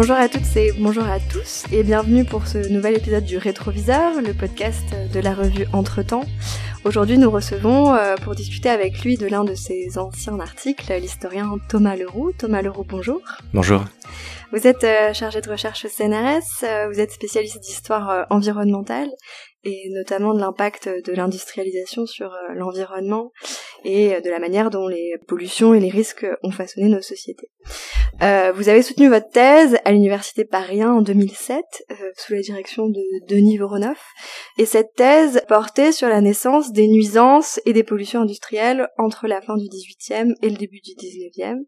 Bonjour à toutes et bonjour à tous et bienvenue pour ce nouvel épisode du Rétroviseur, le podcast de la revue Entretemps. Aujourd'hui nous recevons euh, pour discuter avec lui de l'un de ses anciens articles l'historien Thomas Leroux. Thomas Leroux, bonjour. Bonjour. Vous êtes euh, chargé de recherche au CNRS, euh, vous êtes spécialiste d'histoire environnementale et notamment de l'impact de l'industrialisation sur l'environnement et de la manière dont les pollutions et les risques ont façonné nos sociétés. Euh, vous avez soutenu votre thèse à l'université Paris en 2007 euh, sous la direction de Denis Voronoff et cette thèse portait sur la naissance des nuisances et des pollutions industrielles entre la fin du 18e et le début du 19e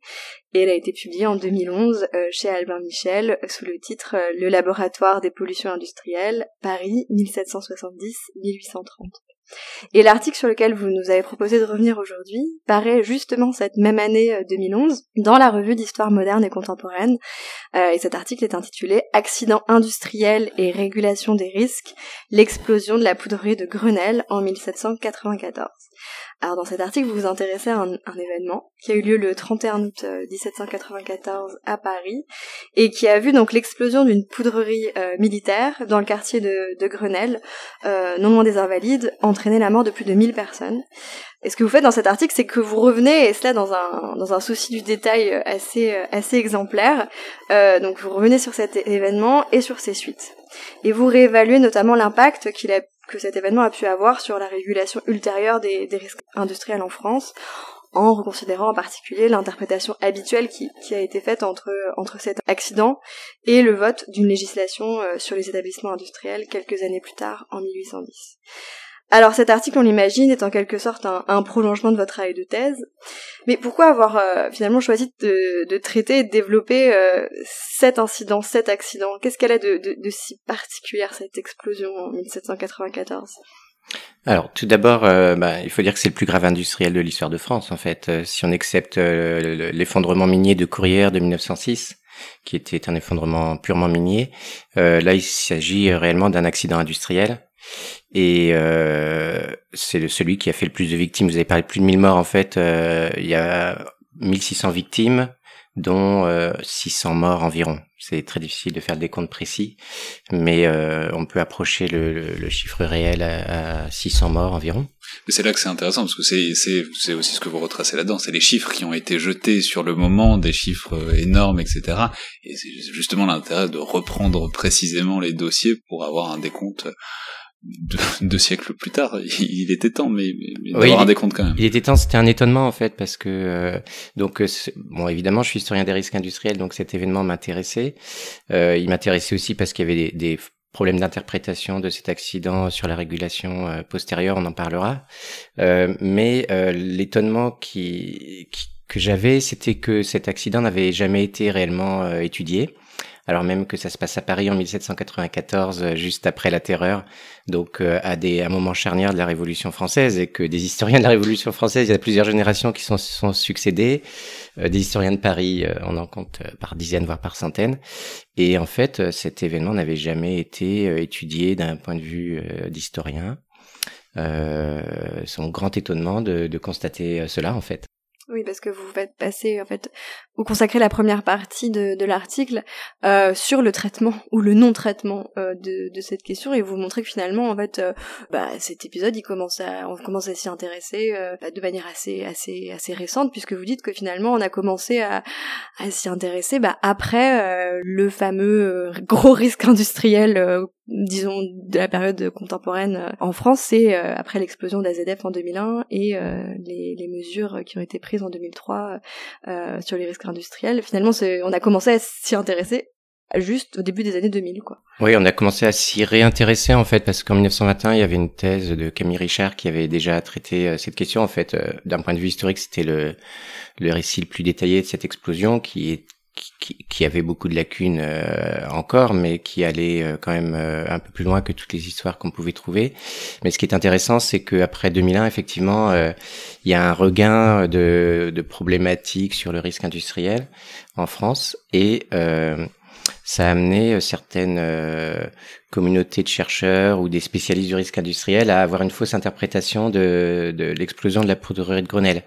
et elle a été publiée en 2011 euh, chez Albin Michel sous le titre Le laboratoire des pollutions industrielles Paris 1770-1830. Et l'article sur lequel vous nous avez proposé de revenir aujourd'hui paraît justement cette même année 2011 euh, dans la revue d'histoire moderne et contemporaine. Euh, et cet article est intitulé Accidents industriels et régulation des risques, l'explosion de la poudrerie de Grenelle en 1794. Alors dans cet article, vous vous intéressez à un, événement qui a eu lieu le 31 août 1794 euh, à Paris et qui a vu donc l'explosion d'une poudrerie euh, militaire dans le quartier de, de Grenelle, euh, non loin des Invalides, entraîner la mort de plus de 1000 personnes. Et ce que vous faites dans cet article, c'est que vous revenez, et cela dans un, dans un souci du détail assez, assez exemplaire, donc vous revenez sur cet événement et sur ses suites. Et vous réévaluez notamment l'impact qu'il a que cet événement a pu avoir sur la régulation ultérieure des, risques industriels en France, en reconsidérant en particulier l'interprétation habituelle qui, a été faite entre, entre cet accident et le vote d'une législation euh, sur les établissements industriels quelques années plus tard, en 1810. Alors cet article, on l'imagine, est en quelque sorte un, prolongement de votre travail de thèse. Mais pourquoi avoir euh, finalement choisi de, traiter et de développer euh, cet incident, cet accident? Qu'est-ce qu'elle a de, si particulier, cette explosion en 1794 alors, tout d'abord, euh, bah, il faut dire que c'est le plus grave industriel de l'histoire de France, en fait. si on accepte l'effondrement minier de Courrières de 1906, qui était un effondrement purement minier, là, il s'agit réellement d'un accident industriel et euh, c'est celui qui a fait le plus de victimes. Vous avez parlé de plus de 1000 morts en fait. Euh, il y a 1600 victimes, dont 600 euh, morts environ. C'est très difficile de faire le décompte précis, mais euh, on peut approcher le, le, chiffre réel à, à, 600 morts environ. Mais c'est là que c'est intéressant parce que c'est aussi ce que vous retracez là-dedans, c'est les chiffres qui ont été jetés sur le moment, des chiffres énormes, etc. Et c'est justement l'intérêt de reprendre précisément les dossiers pour avoir un décompte deux, siècles plus tard, il était temps, mais, mais d'avoir un décompte quand même. Il était temps, c'était un étonnement en fait, parce que euh, donc euh, bon évidemment, je suis historien des risques industriels, donc cet événement m'intéressait. Euh, il m'intéressait aussi parce qu'il y avait des, des problèmes d'interprétation de cet accident sur la régulation euh, postérieure, on en parlera. mais l'étonnement qui, qui, que j'avais, c'était que cet accident n'avait jamais été réellement étudié alors même que ça se passe à Paris en 1794, euh, juste après la Terreur, donc euh, à des à un moment charnière de la Révolution française, et que des historiens de la Révolution française, il y a plusieurs générations qui sont, sont succédées, euh, des historiens de Paris, on en compte par dizaines voire par centaines, et en fait cet événement n'avait jamais été étudié d'un point de vue d'historien. Euh, son grand étonnement de, de constater cela en fait. Oui, parce que vous faites passer, en fait, vous consacrez la première partie de, de l'article euh, sur le traitement ou le non-traitement euh, de, de, cette question et vous montrez que finalement, en fait, euh, bah, cet épisode, il commence à, on commence à s'y intéresser bah, de manière assez, assez, assez récente, puisque vous dites que finalement, on a commencé à, à s'y intéresser bah, après euh, le fameux gros risque industriel disons de la période contemporaine euh, en France, c'est euh, après l'explosion d'AZF en 2001 et euh, les, les, mesures qui ont été prises en 2003 sur les risques industriels. Finalement, on a commencé à s'y intéresser juste au début des années 2000 quoi. Oui, on a commencé à s'y réintéresser en fait parce qu'en 1921, il y avait une thèse de Camille Richard qui avait déjà traité cette question en fait d'un point de vue historique, c'était le le récit le plus détaillé de cette explosion qui est qui, qui, avait beaucoup de lacunes euh, encore, mais qui allait euh, quand même euh, un peu plus loin que toutes les histoires qu'on pouvait trouver. Mais ce qui est intéressant, c'est qu'après 2001, effectivement, il y a un regain de, de, problématiques sur le risque industriel en France, et ça a amené certaines communauté de chercheurs ou des spécialistes du risque industriel à avoir une fausse interprétation de, de l'explosion de la poudrerie de Grenelle.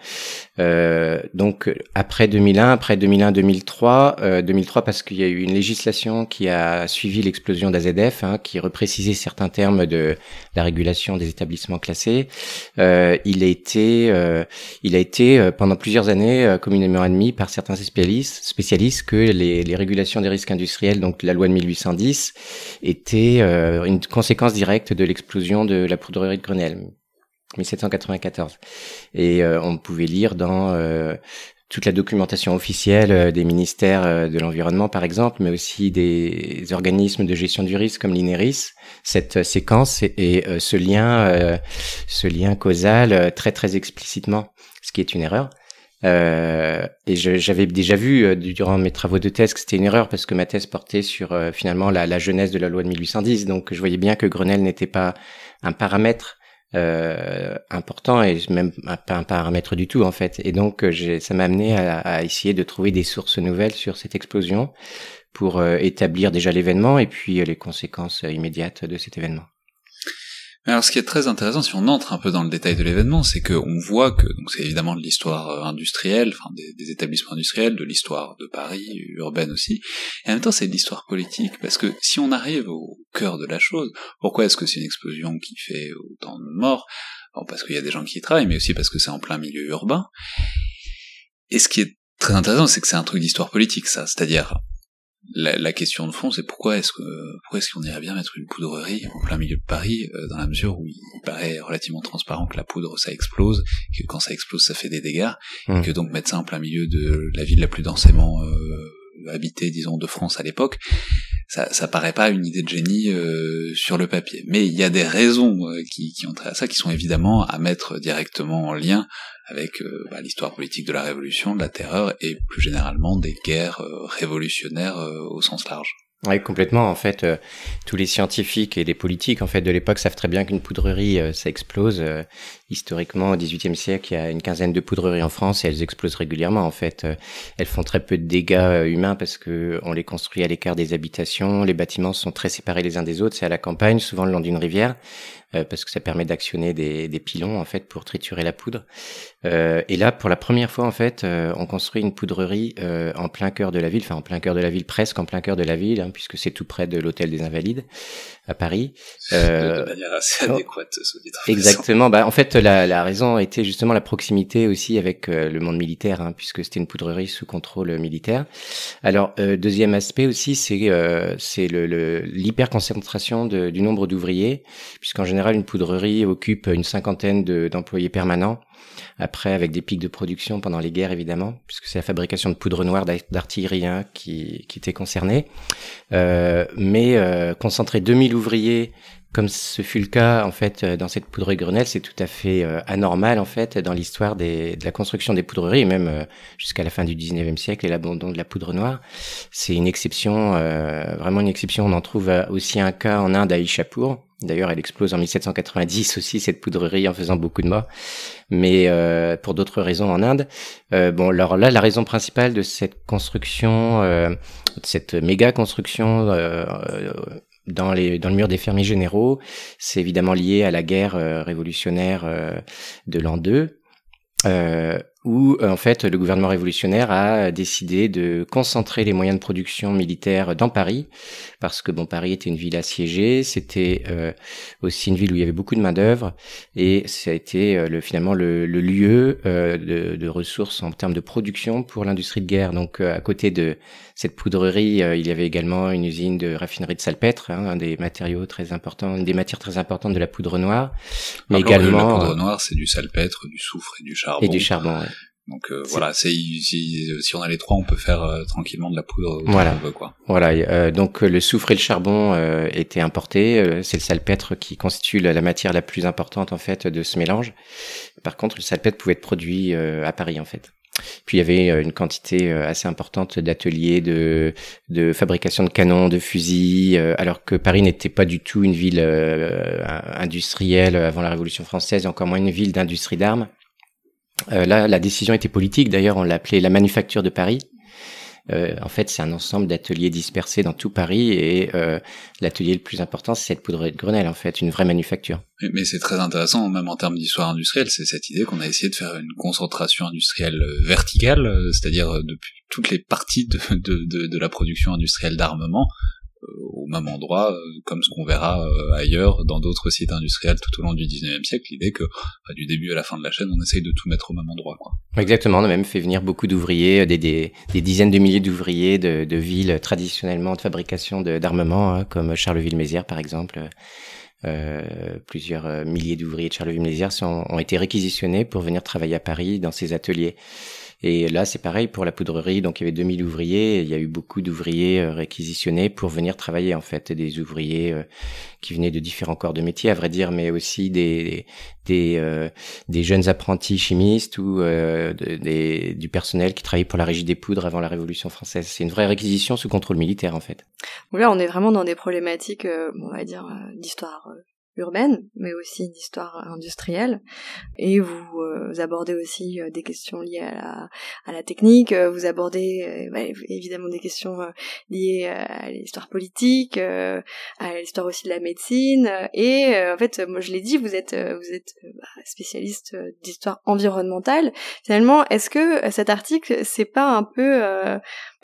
Euh, donc après 2001, après 2001-2003, euh, 2003 parce qu'il y a eu une législation qui a suivi l'explosion d'AZF, hein, qui reprécisait certains termes de la régulation des établissements classés. Euh, il a été, euh, il a été euh, pendant plusieurs années euh, communément admis par certains spécialistes, spécialistes que les, les régulations des risques industriels, donc la loi de 1810, étaient euh, une conséquence directe de l'explosion de la poudrerie de Grenelle. 1794. Et euh, on pouvait lire dans euh, toute la documentation officielle des ministères de l'environnement, par exemple, mais aussi des organismes de gestion du risque comme l'INERIS, cette séquence et, et ce lien, ce lien causal très très explicitement, ce qui est une erreur. Euh, et j'avais déjà vu euh, durant mes travaux de thèse que c'était une erreur parce que ma thèse portait sur euh, finalement la, la, jeunesse de la loi de 1810. Donc je voyais bien que Grenelle n'était pas un paramètre important et même pas un paramètre du tout en fait. Et donc ça m'a amené à, à, essayer de trouver des sources nouvelles sur cette explosion pour établir déjà l'événement et puis les conséquences immédiates de cet événement. Alors, ce qui est très intéressant, si on entre un peu dans le détail de l'événement, c'est qu'on voit que, donc c'est évidemment de l'histoire euh, industrielle, enfin des, des, établissements industriels, de l'histoire de Paris, urbaine aussi, et en même temps c'est de l'histoire politique, parce que si on arrive au cœur de la chose, pourquoi est-ce que c'est une explosion qui fait autant de morts? Bon, Parce qu'il y a des gens qui y travaillent, mais aussi parce que c'est en plein milieu urbain. Et ce qui est très intéressant, c'est que c'est un truc d'histoire politique, ça, c'est-à-dire la, la, question de fond, c'est pourquoi est-ce que pourquoi est-ce qu'on irait bien mettre une poudrerie en plein milieu de Paris, euh, dans la mesure où il paraît relativement transparent que la poudre ça explose, que quand ça explose ça fait des dégâts, et mmh. que donc mettre ça en plein milieu de la ville la plus densément euh, habitée, disons, de France à l'époque, ça, ça paraît pas une idée de génie euh, sur le papier. Mais il y a des raisons euh, qui, qui ont trait à ça, qui sont évidemment à mettre directement en lien avec euh, bah, l'histoire politique de la Révolution, de la Terreur et plus généralement des guerres euh, révolutionnaires euh, au sens large. Oui, complètement. En fait, tous les scientifiques et les politiques en fait de l'époque savent très bien qu'une poudrerie, ça explose. Euh, historiquement, au XVIIIe siècle, il y a une quinzaine de poudreries en France et elles explosent régulièrement. En fait, elles font très peu de dégâts humains parce que on les construit à l'écart des habitations. Les bâtiments sont très séparés les uns des autres. C'est à la campagne, souvent le long d'une rivière parce que ça permet d'actionner des, des, pilons en fait pour triturer la poudre. Euh, et là, pour la première fois en fait, euh, on construit une poudrerie euh, en plein cœur de la ville, enfin en plein cœur de la ville, presque en plein cœur de la ville, hein, puisque c'est tout près de l'hôtel des Invalides à Paris. Euh, de manière assez adéquate, Exactement. Bah, en fait, la, raison était justement la proximité aussi avec euh, le monde militaire, hein, puisque c'était une poudrerie sous contrôle militaire. Alors, euh, deuxième aspect aussi, c'est euh, c'est l'hyperconcentration du nombre d'ouvriers, puisqu'en général, une poudrerie occupe une cinquantaine d'employés permanents. Après, avec des pics de production pendant les guerres, évidemment, puisque c'est la fabrication de poudre noire d'artillerie hein, qui, qui était concernée. Euh, mais euh, concentrer 2000 ouvriers comme ce fut le cas en fait dans cette poudrerie Grenelle, c'est tout à fait euh, anormal en fait dans l'histoire de la construction des poudreries, même euh, jusqu'à la fin du 19e siècle et l'abandon de la poudre noire. C'est une exception, euh, vraiment une exception. On en trouve aussi un cas en Inde à Ishapur. D'ailleurs, elle explose en 1790 aussi cette poudrerie en faisant beaucoup de morts, mais pour d'autres raisons en Inde. bon, alors là, la raison principale de cette construction, de cette méga construction dans, les, dans le mur des fermiers généraux. C'est évidemment lié à la guerre euh, révolutionnaire euh, de l'an 2. Euh, où en fait le gouvernement révolutionnaire a décidé de concentrer les moyens de production militaire dans Paris, parce que bon Paris était une ville assiégée, c'était euh, aussi une ville où il y avait beaucoup de main d'œuvre, et ça a été euh, le, finalement le, le lieu euh, de, de, ressources en termes de production pour l'industrie de guerre. Donc à côté de cette poudrerie, il y avait également une usine de raffinerie de salpêtre, hein, un des matériaux très importants, une des matières très importantes de la poudre noire, mais également la poudre noire, c'est du salpêtre, du soufre et du charbon. Et du charbon. Ouais. Donc euh, voilà, c'est si, si, on a les trois, on peut faire euh, tranquillement de la poudre. Voilà. Veut, quoi. Voilà. Euh, donc le soufre et le charbon étaient importés. c'est le salpêtre qui constitue la, matière la plus importante en fait de ce mélange. Par contre, le salpêtre pouvait être produit à Paris en fait. Puis il y avait une quantité assez importante d'ateliers de, de fabrication de canons, de fusils, alors que Paris n'était pas du tout une ville industrielle avant la Révolution française, et encore moins une ville d'industrie d'armes. Euh, là, la décision était politique. D'ailleurs, on l'appelait la manufacture de Paris. en fait, c'est un ensemble d'ateliers dispersés dans tout Paris et l'atelier le plus important, c'est cette poudrerie de Grenelle, en fait, une vraie manufacture. Mais c'est très intéressant, même en termes d'histoire industrielle, c'est cette idée qu'on a essayé de faire une concentration industrielle verticale, c'est-à-dire depuis toutes les parties de, de, de la production industrielle d'armement euh, au même endroit, euh, comme ce qu'on verra euh, ailleurs dans d'autres sites industriels tout au long du 19e siècle, l'idée que du début à la fin de la chaîne, on essaye de tout mettre au même endroit. Exactement, on a même fait venir beaucoup d'ouvriers, des, des, dizaines de milliers d'ouvriers de, villes traditionnellement de fabrication d'armement, hein, comme Charleville-Mézières par exemple. Euh, plusieurs milliers d'ouvriers de Charleville-Mézières ont été réquisitionnés pour venir travailler à Paris dans ces ateliers. Et là, c'est pareil pour la poudrerie. Donc, il y avait 2000 ouvriers. il y a eu beaucoup d'ouvriers euh, réquisitionnés pour venir travailler, en fait, des ouvriers euh, qui venaient de différents corps de métier, à vrai dire, mais aussi des des, euh, des jeunes apprentis chimistes ou des, du personnel qui travaillait pour la Régie des poudres avant la Révolution française. C'est une vraie réquisition sous contrôle militaire, en fait. Là, on est vraiment dans des problématiques, on va dire, d'histoire urbaine, mais aussi d'histoire industrielle. Et vous, euh, abordez aussi euh, des questions liées à la, à la technique, euh, vous abordez bah, évidemment des questions liées à l'histoire politique, à l'histoire aussi de la médecine. Et en fait, moi je l'ai dit, vous êtes, vous êtes bah, spécialiste d'histoire environnementale. Finalement, est-ce que cet article, c'est pas un peu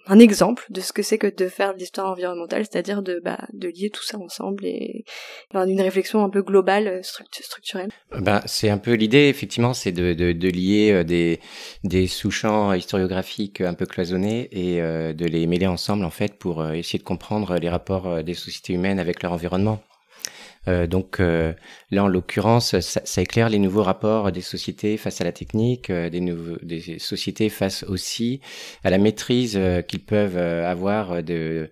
un exemple de ce que c'est que de faire de l'histoire environnementale, c'est-à-dire de, bah, de lier tout ça ensemble et enfin, d'une réflexion un peu globale, euh, structurelle. Ben, c'est un peu l'idée, effectivement, c'est de, de, de, lier euh, des, des sous-champs historiographiques un peu cloisonnés et de les mêler ensemble, en fait, pour essayer de comprendre les rapports des sociétés humaines avec leur environnement. Euh, donc euh, là, en l'occurrence, ça, ça, éclaire les nouveaux rapports des sociétés face à la technique, euh, des, nouveaux, des sociétés face aussi à la maîtrise qu'ils peuvent avoir de,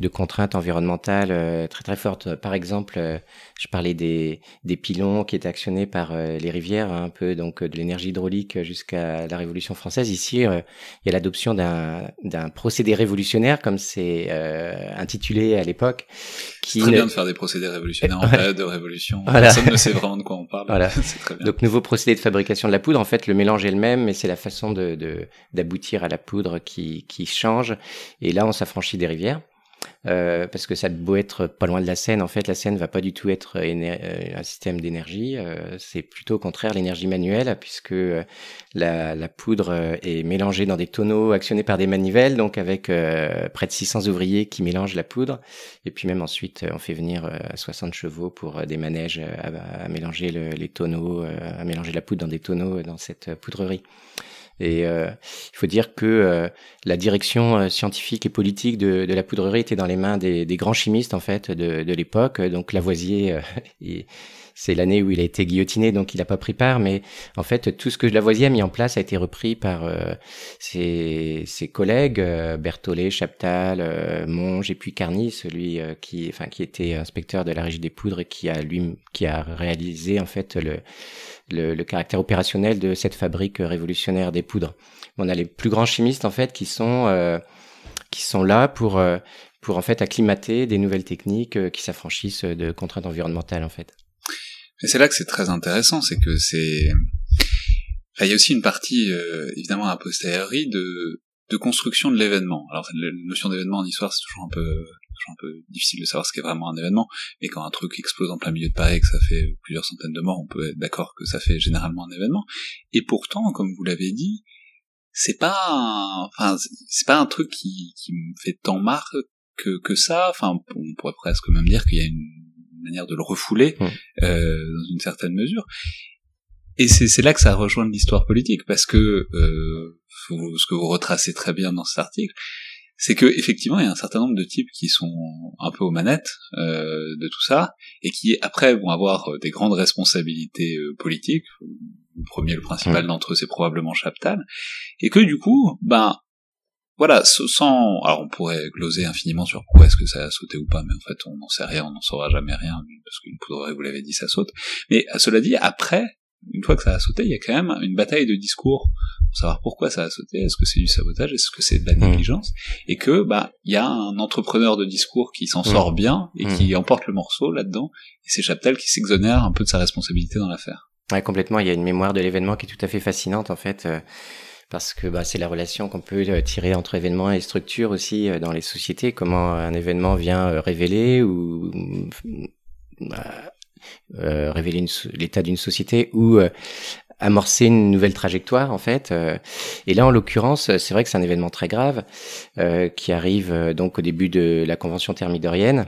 de contraintes environnementales très très fortes. Par exemple, je parlais des, des pilons qui étaient actionnés par les rivières, hein, un peu donc de l'énergie hydraulique jusqu'à la Révolution française. Ici, il y a l'adoption d'un procédé révolutionnaire, comme c'est intitulé à l'époque. Qui très bien de faire des procédés révolutionnaires de révolution. Personne ne sait vraiment de quoi on parle. Voilà. Très bien. Donc nouveau procédé de fabrication de la poudre. En fait, le mélange est le même, mais c'est la façon de d'aboutir à la poudre qui qui change. Et là, on s'affranchit des rivières. Euh, parce que ça beau être pas loin de la Seine, en fait, la Seine va pas du tout être euh, un système d'énergie. Euh, c'est plutôt au contraire l'énergie manuelle, puisque la, poudre est mélangée dans des tonneaux actionnés par des manivelles, donc avec près de 600 ouvriers qui mélangent la poudre. Et puis même ensuite, on fait venir 60 chevaux pour des manèges à, mélanger le, les tonneaux, à mélanger la poudre dans des tonneaux dans cette poudrerie. Et euh, il faut dire que euh, la direction euh, scientifique et politique de, de, la poudrerie était dans les mains des, des grands chimistes en fait de, de l'époque. Donc Lavoisier, c'est l'année où il a été guillotiné, donc il n'a pas pris part. Mais en fait, tout ce que Lavoisier a mis en place a été repris par ses, ses, collègues Berthollet, Chaptal, Monge et puis Carny, celui qui, enfin, qui était inspecteur de la régie des poudres et qui a lui, qui a réalisé en fait le le, le, caractère opérationnel de cette fabrique révolutionnaire des poudres. On a les plus grands chimistes en fait qui sont euh, qui sont là pour euh, pour en fait acclimater des nouvelles techniques euh, qui s'affranchissent de contraintes environnementales en fait. Et c'est là que c'est très intéressant, c'est que c'est il y a aussi une partie évidemment a posteriori de de construction de l'événement. Alors la notion d'événement en histoire c'est toujours un peu un peu difficile de savoir ce qu'est vraiment un événement, mais quand un truc explose en plein milieu de Paris et que ça fait plusieurs centaines de morts, on peut être d'accord que ça fait généralement un événement. Et pourtant, comme vous l'avez dit, c'est pas un, enfin, c'est pas un truc qui, qui me fait tant marre que, que ça. Enfin, on pourrait presque même dire qu'il y a une manière de le refouler euh, dans une certaine mesure. Et c'est là que ça rejoint l'histoire politique, parce que euh, ce que vous retracez très bien dans cet article, c'est que effectivement il y a un certain nombre de types qui sont un peu aux manettes euh, de tout ça et qui après vont avoir euh, des grandes responsabilités euh, politiques. Le premier, le principal d'entre eux, c'est probablement Chaptal, et que du coup, ben voilà, sans alors on pourrait gloser infiniment sur pourquoi est-ce que ça a sauté ou pas, mais en fait on n'en sait rien, on n'en saura jamais rien parce qu'une poudre, vous l'avez dit, ça saute. Mais cela dit, après, une fois que ça a sauté, il y a quand même une bataille de discours pour savoir pourquoi ça a sauté, est-ce que c'est du sabotage, est-ce que c'est de la mmh. négligence, et que bah il y a un entrepreneur de discours qui s'en mmh. sort bien et mmh. qui emporte le morceau là-dedans, et c'est Chaptal qui s'exonère un peu de sa responsabilité dans l'affaire. Ouais, complètement. Il y a une mémoire de l'événement qui est tout à fait fascinante en fait. Euh, parce que bah, c'est la relation qu'on peut tirer entre événements et structures aussi dans les sociétés. Comment un événement vient révéler ou bah, révéler l'état d'une société ou amorcer une nouvelle trajectoire en fait. et là, en l'occurrence, c'est vrai que c'est un événement très grave qui arrive donc au début de la convention thermidorienne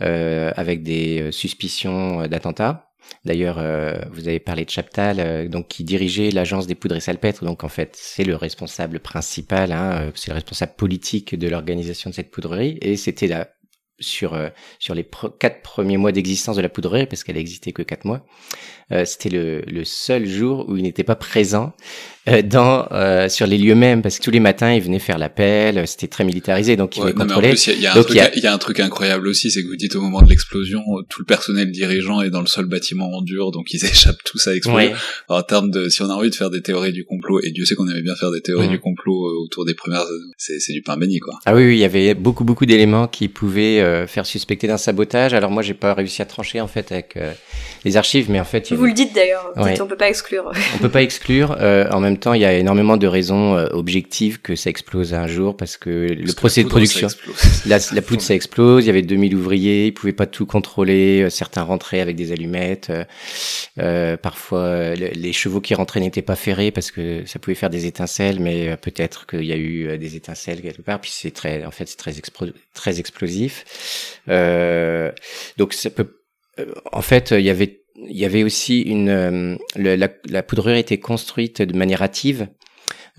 avec des suspicions d'attentats. D'ailleurs, euh, vous avez parlé de Chaptal, euh, donc qui dirigeait l'agence des poudres et salpêtres. Donc en fait, c'est le responsable principal, hein, euh, c'est le responsable politique de l'organisation de cette poudrerie. Et c'était là sur sur les quatre premiers mois d'existence de la poudrerie, parce qu'elle existait que quatre mois. c'était le, le seul jour où il n'était pas présent euh, dans euh, sur les lieux mêmes parce que tous les matins ils venaient faire l'appel c'était très militarisé donc ouais, il y, a un truc, il y a un truc incroyable aussi c'est que vous dites au moment de l'explosion tout le personnel dirigeant est dans le seul bâtiment en dur donc ils échappent tous à exploser. En termes de si on a envie de faire des théories du complot et Dieu sait qu'on aimait bien faire des théories du complot euh, autour des premières c'est du pain béni quoi. Ah oui, oui il y avait beaucoup beaucoup d'éléments qui pouvaient euh, faire suspecter d'un sabotage alors moi j'ai pas réussi à trancher en fait avec les archives mais en fait vous le dites d'ailleurs on peut pas exclure on peut pas exclure en même temps, il y a énormément de raisons euh, objectives que ça explose un jour parce que le procès de production, la, la, poudre ça explose. Il y avait 2000 ouvriers, ils pouvaient pas tout contrôler. Euh, certains rentraient avec des allumettes. Euh, parfois, les chevaux qui rentraient n'étaient pas ferrés parce que ça pouvait faire des étincelles, mais peut-être qu'il y a eu des étincelles quelque part. Puis c'est très, en fait, c'est très, très explosif. Donc ça peut, en fait, il y avait il y avait aussi une euh, la, la, poudrerie était construite de manière hâtive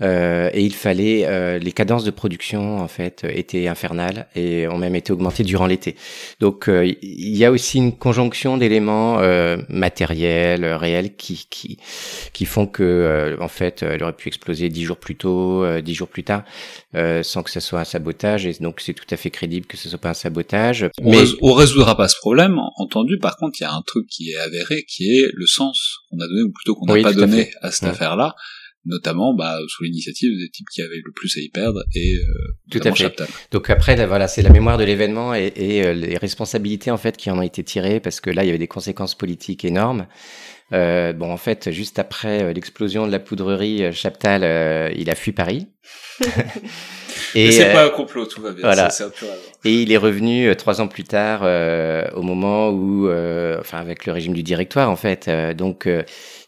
euh, et il fallait euh, les cadences de production en fait étaient infernales et ont même été augmentées durant l'été. Donc euh, il y a aussi une conjonction d'éléments euh, matériels, réels qui qui qui font que en fait elle aurait pu exploser dix jours plus tôt, dix jours plus tard, sans que ce soit un sabotage. Et donc c'est tout à fait crédible que ce soit pas un sabotage. On Mais on résoudra pas ce problème. Entendu, par contre, il y a un truc qui est avéré, qui est le sens qu'on a donné ou plutôt qu'on n'a pas donné à, cette affaire-là notamment bah, sous l'initiative des types qui avaient le plus à y perdre et euh, tout à fait. Donc après voilà c'est la mémoire de l'événement et, et euh, les responsabilités en fait qui en ont été tirées parce que là il y avait des conséquences politiques énormes. Euh, bon en fait juste après euh, l'explosion de la poudrerie Chaptal il a fui Paris. Et c'est pas un complot, tout va bien. Voilà. et il est revenu trois ans plus tard, euh, au moment où, euh, enfin, avec le régime du directoire, en fait. donc,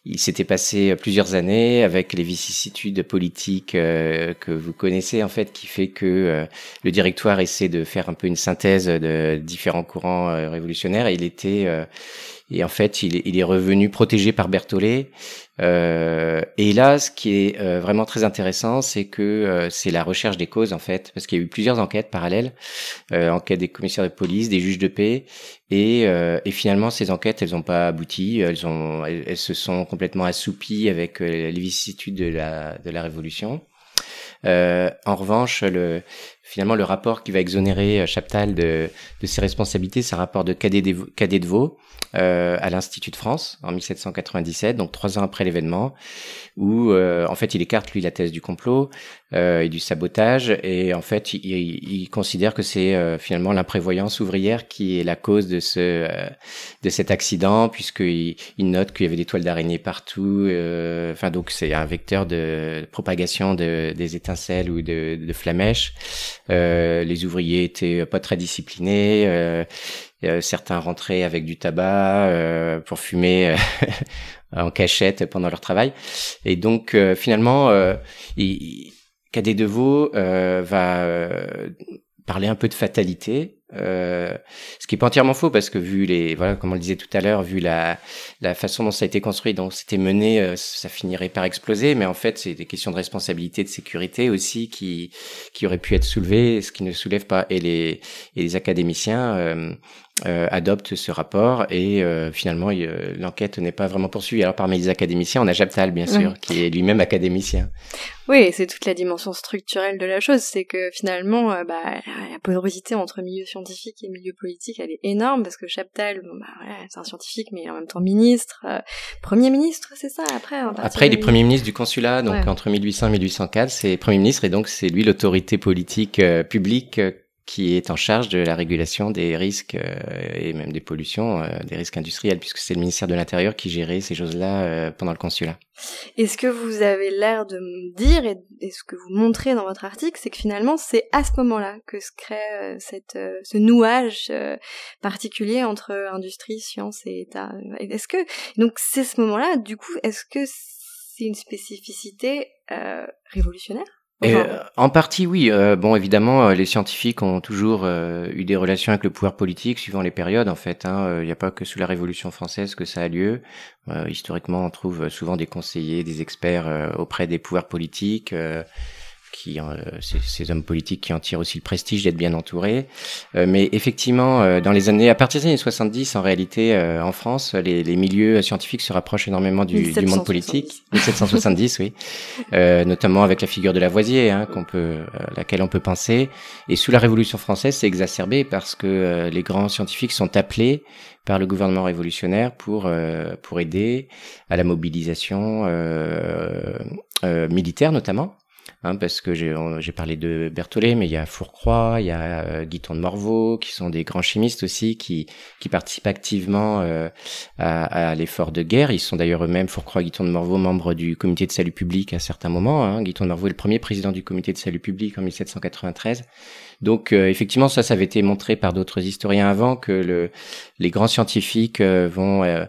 il s'était passé plusieurs années avec les vicissitudes politiques euh, que vous connaissez en fait, qui fait que euh, le directoire essaie de faire un peu une synthèse de différents courants euh, révolutionnaires. Il était et en fait, il il est revenu protégé par Berthollet. Euh, et là, ce qui est euh, vraiment très intéressant, c'est que euh, c'est la recherche des causes, en fait, parce qu'il y a eu plusieurs enquêtes parallèles, euh, enquêtes des commissaires de police, des juges de paix, et, et finalement, ces enquêtes, elles n'ont pas abouti, elles, ont, elles, se sont complètement assoupies avec les vicissitudes de la, de la Révolution. en revanche, le, finalement, le rapport qui va exonérer Chaptal de, de ses responsabilités, c'est un rapport de Cadet de, Cadet euh, à l'Institut de France en 1797, donc trois ans après l'événement, où euh, en fait il écarte lui la thèse du complot euh, et du sabotage, et en fait il, il considère que c'est euh, finalement l'imprévoyance ouvrière qui est la cause de ce euh, de cet accident, puisqu'il il note qu'il y avait des toiles d'araignée partout. Enfin donc c'est un vecteur de propagation de, des étincelles ou de, de flamèches. Les ouvriers étaient pas très disciplinés certains rentraient avec du tabac euh, pour fumer euh, en cachette pendant leur travail. Et donc euh, finalement, il, Cadet Deveau va parler un peu de fatalité, euh, ce qui est pas entièrement faux parce que vu les voilà comme on le disait tout à l'heure, vu la la façon dont ça a été construit, dont c'était mené, euh, ça finirait par exploser. Mais en fait, c'est des questions de responsabilité, de sécurité aussi qui qui auraient pu être soulevées, ce qui ne soulève pas. Et les et les académiciens euh, euh, adopte ce rapport et euh, finalement l'enquête n'est pas vraiment poursuivie. Alors parmi les académiciens, on a Japtal bien sûr, qui est lui-même académicien. Oui, c'est toute la dimension structurelle de la chose, c'est que finalement, euh, bah, la porosité entre milieu scientifique et milieu politique, elle est énorme parce que Chaptal, bon, bah, voilà, c'est un scientifique, mais en même temps ministre, premier ministre, c'est ça. Après, après, il est premier ministre du consulat, donc entre 1800 et 1804, c'est premier ministre et donc c'est lui l'autorité politique publique qui est en charge de la régulation des risques et même des pollutions, des risques industriels, puisque c'est le ministère de l'Intérieur qui gérait ces choses-là pendant le consulat. Et ce que vous avez l'air de me dire et, ce que vous montrez dans votre article, c'est que finalement c'est à ce moment-là que se crée cette, ce nouage particulier entre industrie, science et État? Est-ce que donc c'est ce moment-là, du coup, est-ce que c'est une spécificité révolutionnaire? Euh, en partie, oui. Euh, bon, évidemment, euh, les scientifiques ont toujours eu des relations avec le pouvoir politique suivant les périodes. En fait, hein. il n'y a pas que sous la Révolution française que ça a lieu. historiquement, on trouve souvent des conseillers, des experts auprès des pouvoirs politiques qui euh, ces, hommes politiques qui en tirent aussi le prestige d'être bien entourés. Euh, mais effectivement, euh, dans les années, à partir des années 70, en réalité, en France, les, les, milieux scientifiques se rapprochent énormément du, du monde politique. 1770, oui, notamment avec la figure de Lavoisier, hein, qu'on peut, laquelle on peut penser. Et sous la Révolution française, c'est exacerbé parce que les grands scientifiques sont appelés par le gouvernement révolutionnaire pour pour aider à la mobilisation militaire notamment Hein, parce que j'ai parlé de Berthollet, mais il y a Fourcroy, il y a euh, Guiton de Morveau, qui sont des grands chimistes aussi, qui, participent activement euh, à, l'effort de guerre. Ils sont d'ailleurs eux-mêmes, Fourcroy Guiton de Morveau, membres du comité de salut public à certains moments. Hein. Guiton de Morveau est le premier président du comité de salut public en 1793. Donc euh, effectivement, ça, ça avait été montré par d'autres historiens avant que le, les grands scientifiques euh, vont euh,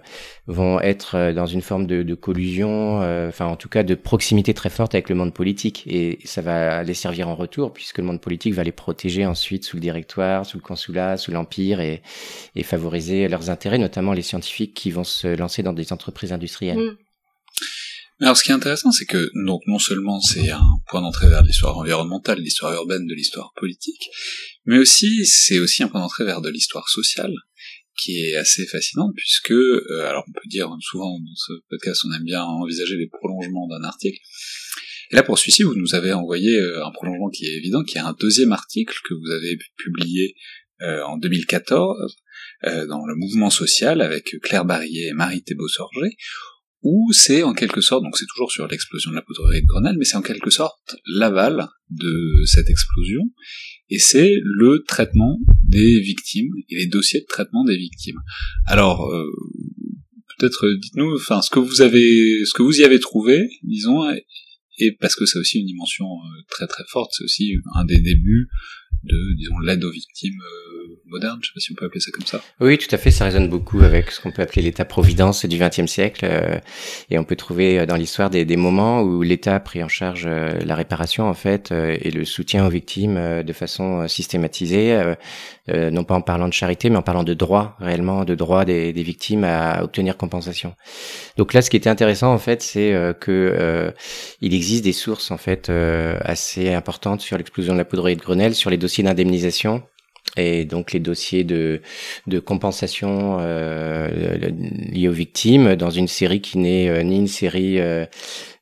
vont être dans une forme de, de collusion, enfin en tout cas de proximité très forte avec le monde politique, et ça va les servir en retour puisque le monde politique va les protéger ensuite sous le directoire, sous le consulat, sous l'empire, et, et favoriser leurs intérêts, notamment les scientifiques qui vont se lancer dans des entreprises industrielles. Mmh. Alors ce qui est intéressant, c'est que donc non seulement c'est un point d'entrée vers l'histoire environnementale, l'histoire urbaine, de l'histoire politique, mais aussi c'est aussi un point d'entrée vers de l'histoire sociale, qui est assez fascinante puisque, euh, alors on peut dire souvent dans ce podcast, on aime bien envisager les prolongements d'un article. Et là pour celui-ci, vous nous avez envoyé euh, un prolongement qui est évident, qui est un deuxième article que vous avez publié euh, en 2014 dans le mouvement social avec Claire Barillet et Marie Thébault-Sorger, où c'est en quelque sorte, donc c'est toujours sur l'explosion de la poudrerie de Grenelle, mais c'est en quelque sorte l'aval de cette explosion, et c'est le traitement des victimes et les dossiers de traitement des victimes. Alors, euh, peut-être dites-nous, enfin, ce que vous avez, ce que vous y avez trouvé, disons, et parce que c'est aussi une dimension euh, très très forte, c'est aussi un des débuts de, disons, l'aide aux victimes euh, modernes, je sais pas si on peut appeler ça comme ça. Oui, tout à fait, ça résonne beaucoup avec ce qu'on peut appeler l'État-providence du XXe siècle, euh, et on peut trouver euh, dans l'histoire des, des, moments où l'État a pris en charge la réparation, en fait, et le soutien aux victimes de façon systématisée, non pas en parlant de charité, mais en parlant de droit, réellement, de droit des, des victimes à obtenir compensation. Donc là, ce qui était intéressant, en fait, c'est que il existe des sources, en fait, assez importantes sur l'explosion de la poudrerie de Grenelle, sur les dossiers d'indemnisation et donc les dossiers de, de compensation euh, liés aux victimes dans une série qui n'est euh, ni une série euh,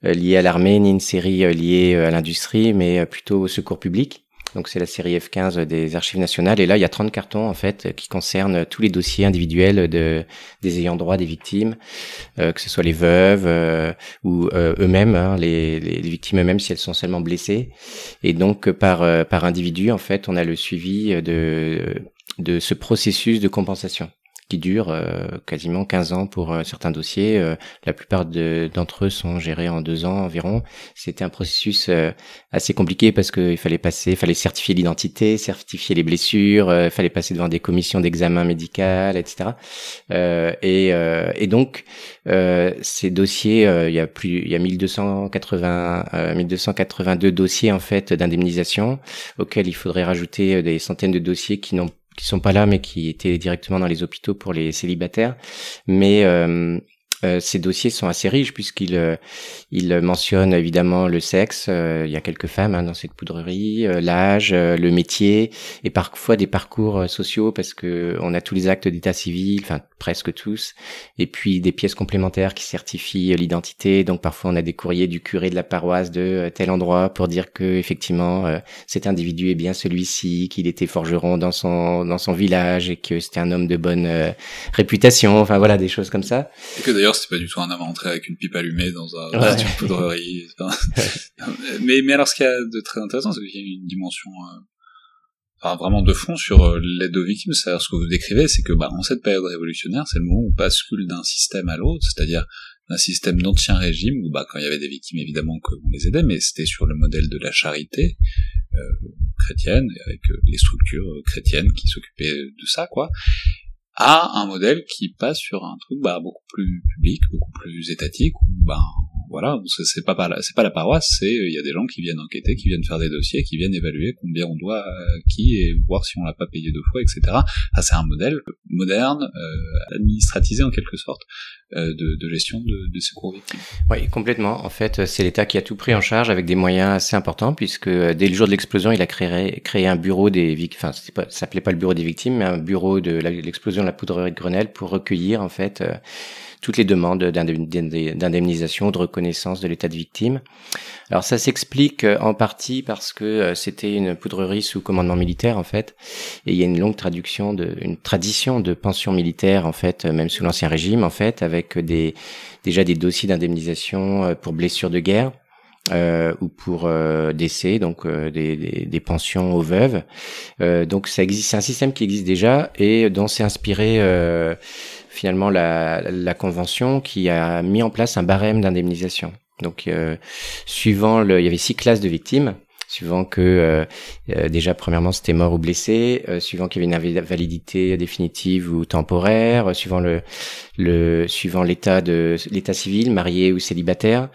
liée à l'armée ni une série liée à l'industrie mais plutôt au secours public. Donc c'est la série F15 des archives nationales. Et là, il y a 30 cartons en fait qui concernent tous les dossiers individuels de, des ayants droit des victimes, euh, que ce soit les veuves euh, ou euh, eux-mêmes, hein, les, les, victimes eux-mêmes si elles sont seulement blessées. Et donc par par individu, en fait, on a le suivi de de ce processus de compensation qui dure euh, quasiment 15 ans pour euh, certains dossiers. Euh, la plupart d'entre eux sont gérés en deux ans environ. C'était un processus assez compliqué parce qu'il fallait passer, il fallait certifier l'identité, certifier les blessures, il fallait passer devant des commissions d'examen médical, etc. Et, et, donc ces dossiers, il y a plus, il y a 1280, 1282 dossiers en fait d'indemnisation auxquels il faudrait rajouter des centaines de dossiers qui n'ont qui sont pas là mais qui étaient directement dans les hôpitaux pour les célibataires. Mais euh, euh, ces dossiers sont assez riches puisqu'ils euh, il mentionnent évidemment le sexe. Euh, il y a quelques femmes hein, dans cette poudrerie, l'âge, le métier et parfois des parcours sociaux parce que on a tous les actes d'état civil, enfin presque tous, et puis des pièces complémentaires qui certifient l'identité. Donc parfois on a des courriers du curé de la paroisse de tel endroit pour dire que effectivement cet individu est bien celui-ci, qu'il était forgeron dans son dans son village et que c'était un homme de bonne réputation. Enfin voilà des choses comme ça. D'ailleurs c'est pas du tout un homme rentré avec une pipe allumée dans, un, dans une poudrerie. mais, mais alors ce qu'il y a de très intéressant, c'est qu'il y a une dimension euh, enfin, vraiment de fond sur l'aide aux victimes. C'est-à-dire ce que vous décrivez, c'est que bah, en cette période révolutionnaire, c'est le moment où on bascule d'un système à l'autre, c'est-à-dire un système d'ancien régime où bah, quand il y avait des victimes évidemment qu'on les aidait, mais c'était sur le modèle de la charité euh, chrétienne avec euh, les structures euh, chrétiennes qui s'occupaient de ça quoi à un modèle qui passe sur un truc bah, beaucoup plus public, beaucoup plus étatique, où bah, voilà, c'est pas pas la paroisse, c'est il y a des gens qui viennent enquêter, qui viennent faire des dossiers, qui viennent évaluer combien on doit à qui et voir si on l'a pas payé deux fois, etc. Ah, c'est un modèle moderne, euh, administratisé en quelque sorte, euh, de, de, gestion de, de secours victimes. Oui, complètement. En fait, c'est l'État qui a tout pris en charge avec des moyens assez importants, puisque euh, dès le jour de l'explosion, il a créé, créé un bureau des victimes, enfin, ça s'appelait pas le bureau des victimes, mais un bureau de l'explosion de la poudrerie de Grenelle pour recueillir en fait euh, toutes les demandes d'indemnisation, de reconnaissance de l'état de victime. Alors ça s'explique euh, en partie parce que euh, c'était une poudrerie sous commandement militaire en fait, et il y a une longue traduction de, une tradition de pension militaire en fait, euh, même sous l'ancien régime en fait, avec des déjà des dossiers d'indemnisation pour blessures de guerre. Euh, ou pour euh, décès, donc des, des, des, pensions aux veuves. Euh, donc ça existe, c'est un système qui existe déjà et dont s'est inspiré finalement la, la, convention qui a mis en place un barème d'indemnisation. Donc, euh, suivant le, il y avait six classes de victimes, suivant que euh, euh, déjà premièrement c'était mort ou blessé, suivant qu'il y avait une validité définitive ou temporaire, suivant le, le suivant l'état de l'état civil, marié ou célibataire,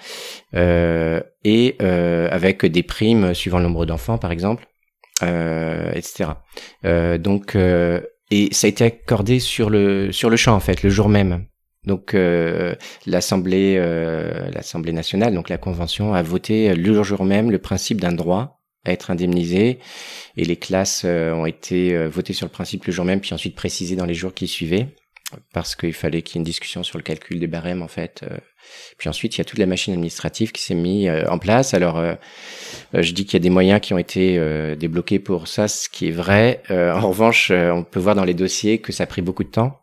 et avec des primes suivant le nombre d'enfants par exemple, etc. donc et ça a été accordé sur le sur le champ en fait le jour même. Donc euh, l'Assemblée euh, l'Assemblée nationale, donc la convention a voté le jour même le principe d'un droit à être indemnisé et les classes euh, ont été euh, votées sur le principe le jour même puis ensuite précisées dans les jours qui suivaient parce qu'il fallait qu'il y ait une discussion sur le calcul des barèmes en fait. Euh. Puis ensuite, il y a toute la machine administrative qui s'est mise en place. Alors, je dis qu'il y a des moyens qui ont été débloqués pour ça, ce qui est vrai. en revanche, on peut voir dans les dossiers que ça a pris beaucoup de temps.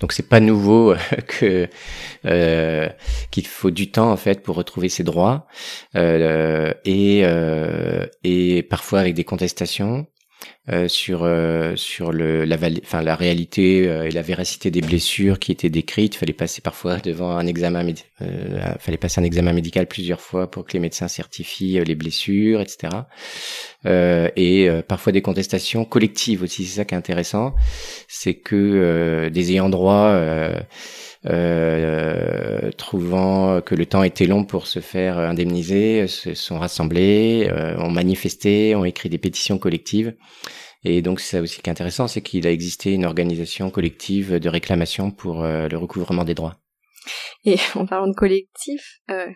Donc c'est pas nouveau que qu'il faut du temps en fait pour retrouver ses droits. Et et parfois avec des contestations euh, sur euh, sur le la enfin la réalité euh, et la véracité des blessures qui étaient décrites. Fallait passer parfois devant un examen, fallait passer un examen médical plusieurs fois pour que les médecins certifient les blessures, etc. et parfois des contestations collectives aussi. C'est ça qui est intéressant, c'est que des ayants droit euh, trouvant que le temps était long pour se faire indemniser, se sont rassemblés, euh, ont manifesté, ont écrit des pétitions collectives. Et donc c'est ça aussi qui est intéressant, c'est qu'il a existé une organisation collective de réclamation pour euh, le recouvrement des droits. Et en parlant de collectif, euh,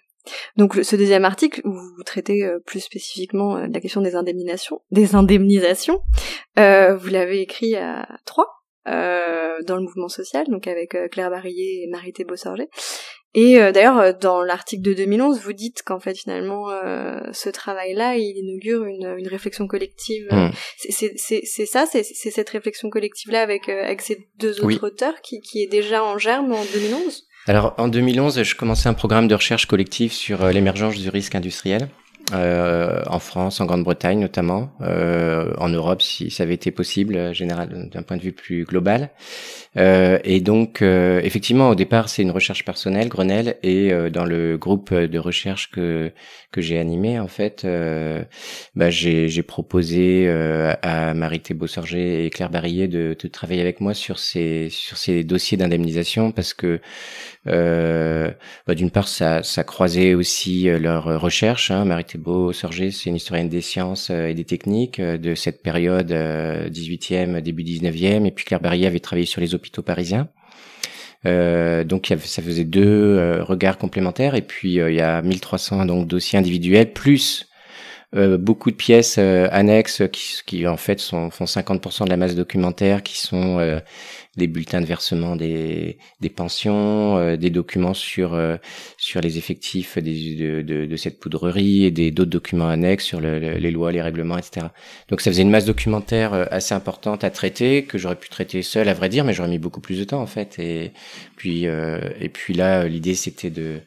donc ce deuxième article où vous traitez plus spécifiquement la question des indemnisations, des indemnisations, vous l'avez écrit à trois euh, dans le mouvement social, donc avec euh, Claire Barillet et Marité Bossorger. Et euh, d'ailleurs, dans l'article de 2011, vous dites qu'en fait, finalement, ce travail-là, il inaugure une, une réflexion collective. Mm. C'est ça, c'est cette réflexion collective-là avec, avec ces deux autres auteurs qui, qui est déjà en germe en 2011 alors en 2011, je commençais un programme de recherche collective sur l'émergence du risque industriel. Euh, en France, en Grande-Bretagne notamment, euh, en Europe si ça avait été possible, euh, général d'un point de vue plus global. Euh, et donc, euh, effectivement, au départ, c'est une recherche personnelle, Grenelle, et euh, dans le groupe de recherche que que j'ai animé, en fait, bah, j'ai proposé à Marité Bossorger et Claire Barillet de, de, travailler avec moi sur ces sur ces dossiers d'indemnisation parce que bah, d'une part, ça, ça croisait aussi leur recherche. Hein. Marité Bossorger, c'est une historienne des sciences et des techniques de cette période 18e, début 19e, et puis Claire Barillet avait travaillé sur les hôpitaux parisiens. Euh, donc ça faisait deux euh, regards complémentaires et puis euh, il y a 1300 donc dossiers individuels plus beaucoup de pièces annexes qui, qui en fait sont, font 50% de la masse documentaire qui sont des bulletins de versement des, des pensions, euh, des documents sur euh, sur les effectifs des, de, de, de, cette poudrerie et des d'autres documents annexes sur le, les lois, les règlements, etc. Donc ça faisait une masse documentaire euh, assez importante à traiter que j'aurais pu traiter seul, à vrai dire, mais j'aurais mis beaucoup plus de temps en fait. Et puis et puis là, l'idée c'était de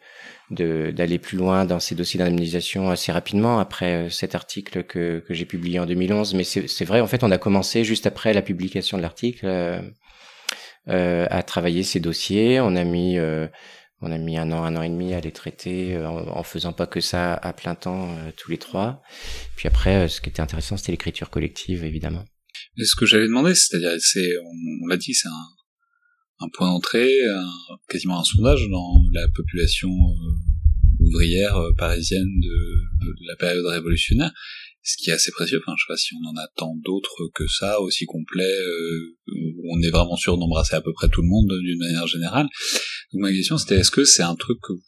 d'aller plus loin dans ces dossiers d'indemnisation assez rapidement après cet article que, que j'ai publié en 2011. Mais c'est vrai, en fait, on a commencé juste après la publication de l'article à travailler ces dossiers. On a mis on a mis un an, un an et demi à les traiter euh, en, faisant pas que ça à plein temps euh, tous les trois. Puis après, euh, ce qui était intéressant, c'était l'écriture collective, évidemment. Mais ce que j'avais demandé, c'est-à-dire, c'est, on, l'a dit, c'est un, point d'entrée, quasiment un sondage dans la population ouvrière parisienne de, la période révolutionnaire ce qui est assez précieux. Enfin, je sais pas si on en a tant d'autres que ça, aussi complets, où on est vraiment sûr d'embrasser à peu près tout le monde d'une manière générale. Donc ma question c'était est-ce que c'est un truc que vous...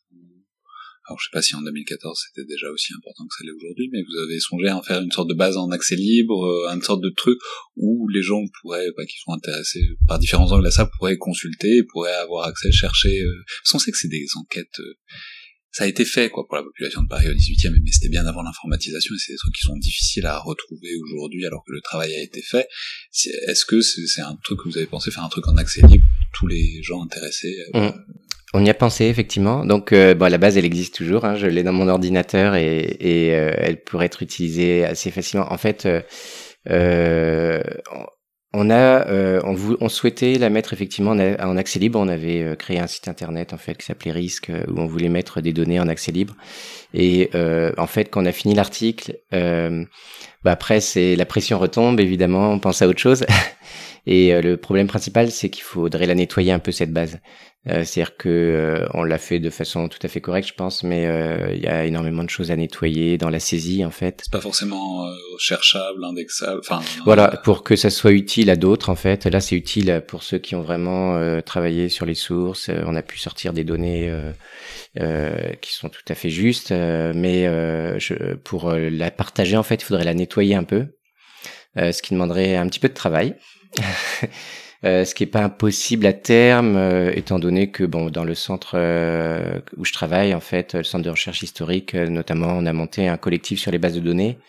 Alors je sais pas si en 2014 c'était déjà aussi important que ça l'est aujourd'hui, mais vous avez songé à en faire une sorte de base en accès libre, euh, une sorte de truc où les gens pourraient, bah, qui sont intéressés par différents angles à ça, pourraient consulter, pourraient avoir accès, chercher. Euh... Parce qu'on sait que c'est des enquêtes... Euh, ça a été fait quoi pour la population de Paris au 18e, mais c'était bien avant l'informatisation et c'est des trucs qui sont difficiles à retrouver aujourd'hui alors que le travail a été fait. Est-ce que c'est un truc que vous avez pensé faire un truc en accès libre tous les gens intéressés euh, on, y a pensé effectivement. Donc, euh, bon, la base, elle existe toujours. Hein, je l'ai dans mon ordinateur et, euh, elle pourrait être utilisée assez facilement. En fait, euh, on a, euh, on, souhaitait la mettre effectivement en, accès libre. On avait euh, créé un site internet en fait qui s'appelait Risque euh, où on voulait mettre des données en accès libre. Et en fait, quand on a fini l'article, bah après c'est la pression retombe évidemment. On pense à autre chose. Et le problème principal, c'est qu'il faudrait la nettoyer un peu cette base. Euh, c'est-à-dire que euh, on l'a fait de façon tout à fait correcte, je pense, mais euh, il y a énormément de choses à nettoyer dans la saisie, en fait. C'est pas forcément cherchable, indexable. Enfin, voilà, pour que ça soit utile à d'autres, en fait. Là, c'est utile pour ceux qui ont vraiment travaillé sur les sources. On a pu sortir des données qui sont tout à fait justes, mais je, pour la partager, en fait, il faudrait la nettoyer un peu, ce qui demanderait un petit peu de travail. Euh, ce qui est pas impossible à terme, euh, étant donné que bon, dans le centre euh, où je travaille, en fait, le centre de recherche historique, notamment, on a monté un collectif sur les bases de données.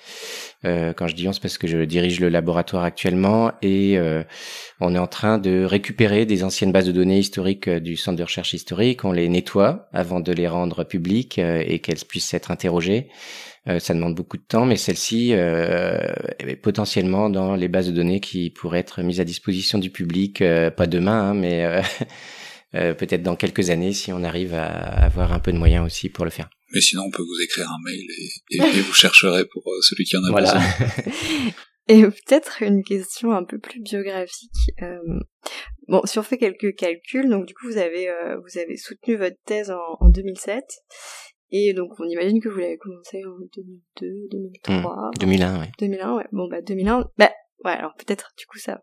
Quand je dis on, c'est parce que je dirige le laboratoire actuellement et on est en train de récupérer des anciennes bases de données historiques du centre de recherche historique. On les nettoie avant de les rendre publiques et qu'elles puissent être interrogées. Euh, ça demande beaucoup de temps, mais celle-ci euh, est potentiellement dans les bases de données qui pourraient être mises à disposition du public, euh, pas demain, hein, mais peut-être dans quelques années si on arrive à avoir un peu de moyens aussi pour le faire. Mais sinon, on peut vous écrire un mail et, et, vous chercherez pour celui qui en a voilà. besoin. Et peut-être une question un peu plus biographique. Euh, bon, si on fait quelques calculs, donc du coup vous avez vous avez soutenu votre thèse en, en 2007 et donc, on imagine que vous l'avez commencé en 2002, 2003. 2001, ouais. 2001, ouais. Bon, bah, 2001, bah, ouais, alors peut-être, du coup, ça,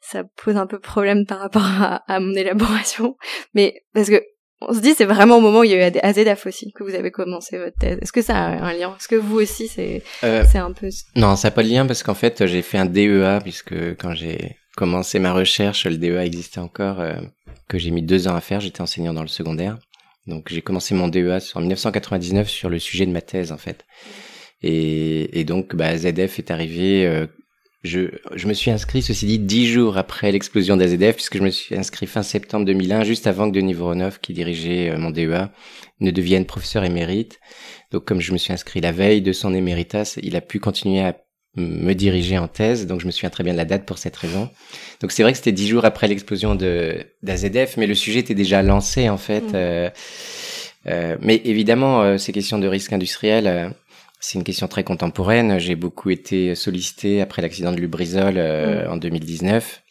ça pose un peu problème par rapport à, à mon élaboration. Mais, parce que, on se dit, c'est vraiment au moment où il y a eu AZF aussi que vous avez commencé votre thèse. Est-ce que ça a un lien? Est-ce que vous aussi, c'est, euh, c'est un peu... Non, ça n'a pas de lien parce qu'en fait, j'ai fait un DEA puisque quand j'ai commencé ma recherche, le DEA existait encore, euh, que j'ai mis deux ans à faire. J'étais enseignant dans le secondaire. Donc j'ai commencé mon DEA en 1999 sur le sujet de ma thèse en fait. Et, et donc bah, ZF est arrivé. Euh, je, je me suis inscrit, ceci dit, dix jours après l'explosion d'AZF, puisque je me suis inscrit fin septembre 2001, juste avant que Denis Voronov, qui dirigeait euh, mon DEA, ne devienne professeur émérite. Donc comme je me suis inscrit la veille de son éméritas, il a pu continuer à me diriger en thèse, donc je me souviens très bien de la date pour cette raison. Donc c'est vrai que c'était dix jours après l'explosion de d'AZF, mais le sujet était déjà lancé en fait. Mmh. Euh, euh, mais évidemment, euh, ces questions de risque industriel, euh, c'est une question très contemporaine. J'ai beaucoup été sollicité après l'accident de Lubrizol mmh. en 2019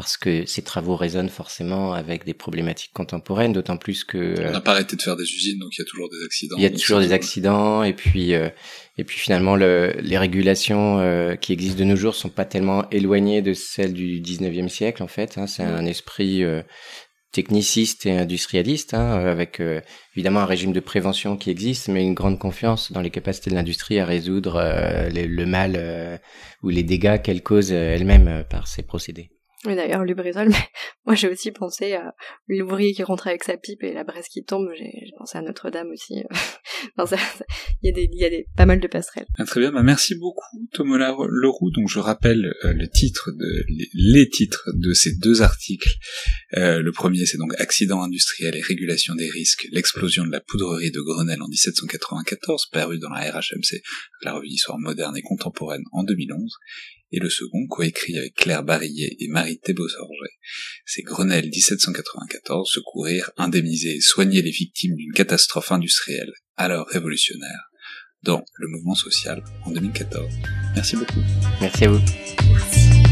parce que ces travaux résonnent forcément avec des problématiques contemporaines, d'autant plus que on n'a pas arrêté de faire des usines, donc il y a toujours des accidents. Il y a toujours des accidents, et puis euh, et puis finalement le, les régulations euh, qui existent de nos jours sont pas tellement éloignées de celles du 19e siècle en fait. Hein, c'est un esprit euh, techniciste et industrialiste, hein, avec évidemment un régime de prévention qui existe, mais une grande confiance dans les capacités de l'industrie à résoudre le mal ou les dégâts qu'elle cause elle-même par ses procédés. Oui, d'ailleurs, Lubrizol, mais moi j'ai aussi pensé à l'ouvrier qui rentre avec sa pipe et la braise qui tombe. J'ai pensé à Notre-Dame aussi. il y a des, il y a des, pas mal de passerelles. Ah, très bien, bah, merci beaucoup Thomas Leroux. Donc je rappelle euh, le titre de les, titres de ces deux articles. Euh, le premier, c'est donc Accident industriel et régulation des risques, l'explosion de la poudrerie de Grenelle en 1794, paru dans la RHMC, la revue d'histoire moderne et contemporaine en 2011 et le second, coécrit avec Claire Barillet et Marie Thébault-Sorget. C'est Grenelle 1794, secourir, indemniser et soigner les victimes d'une catastrophe industrielle, alors révolutionnaire, dans le mouvement social en 2014. Merci beaucoup. Merci à vous. Merci.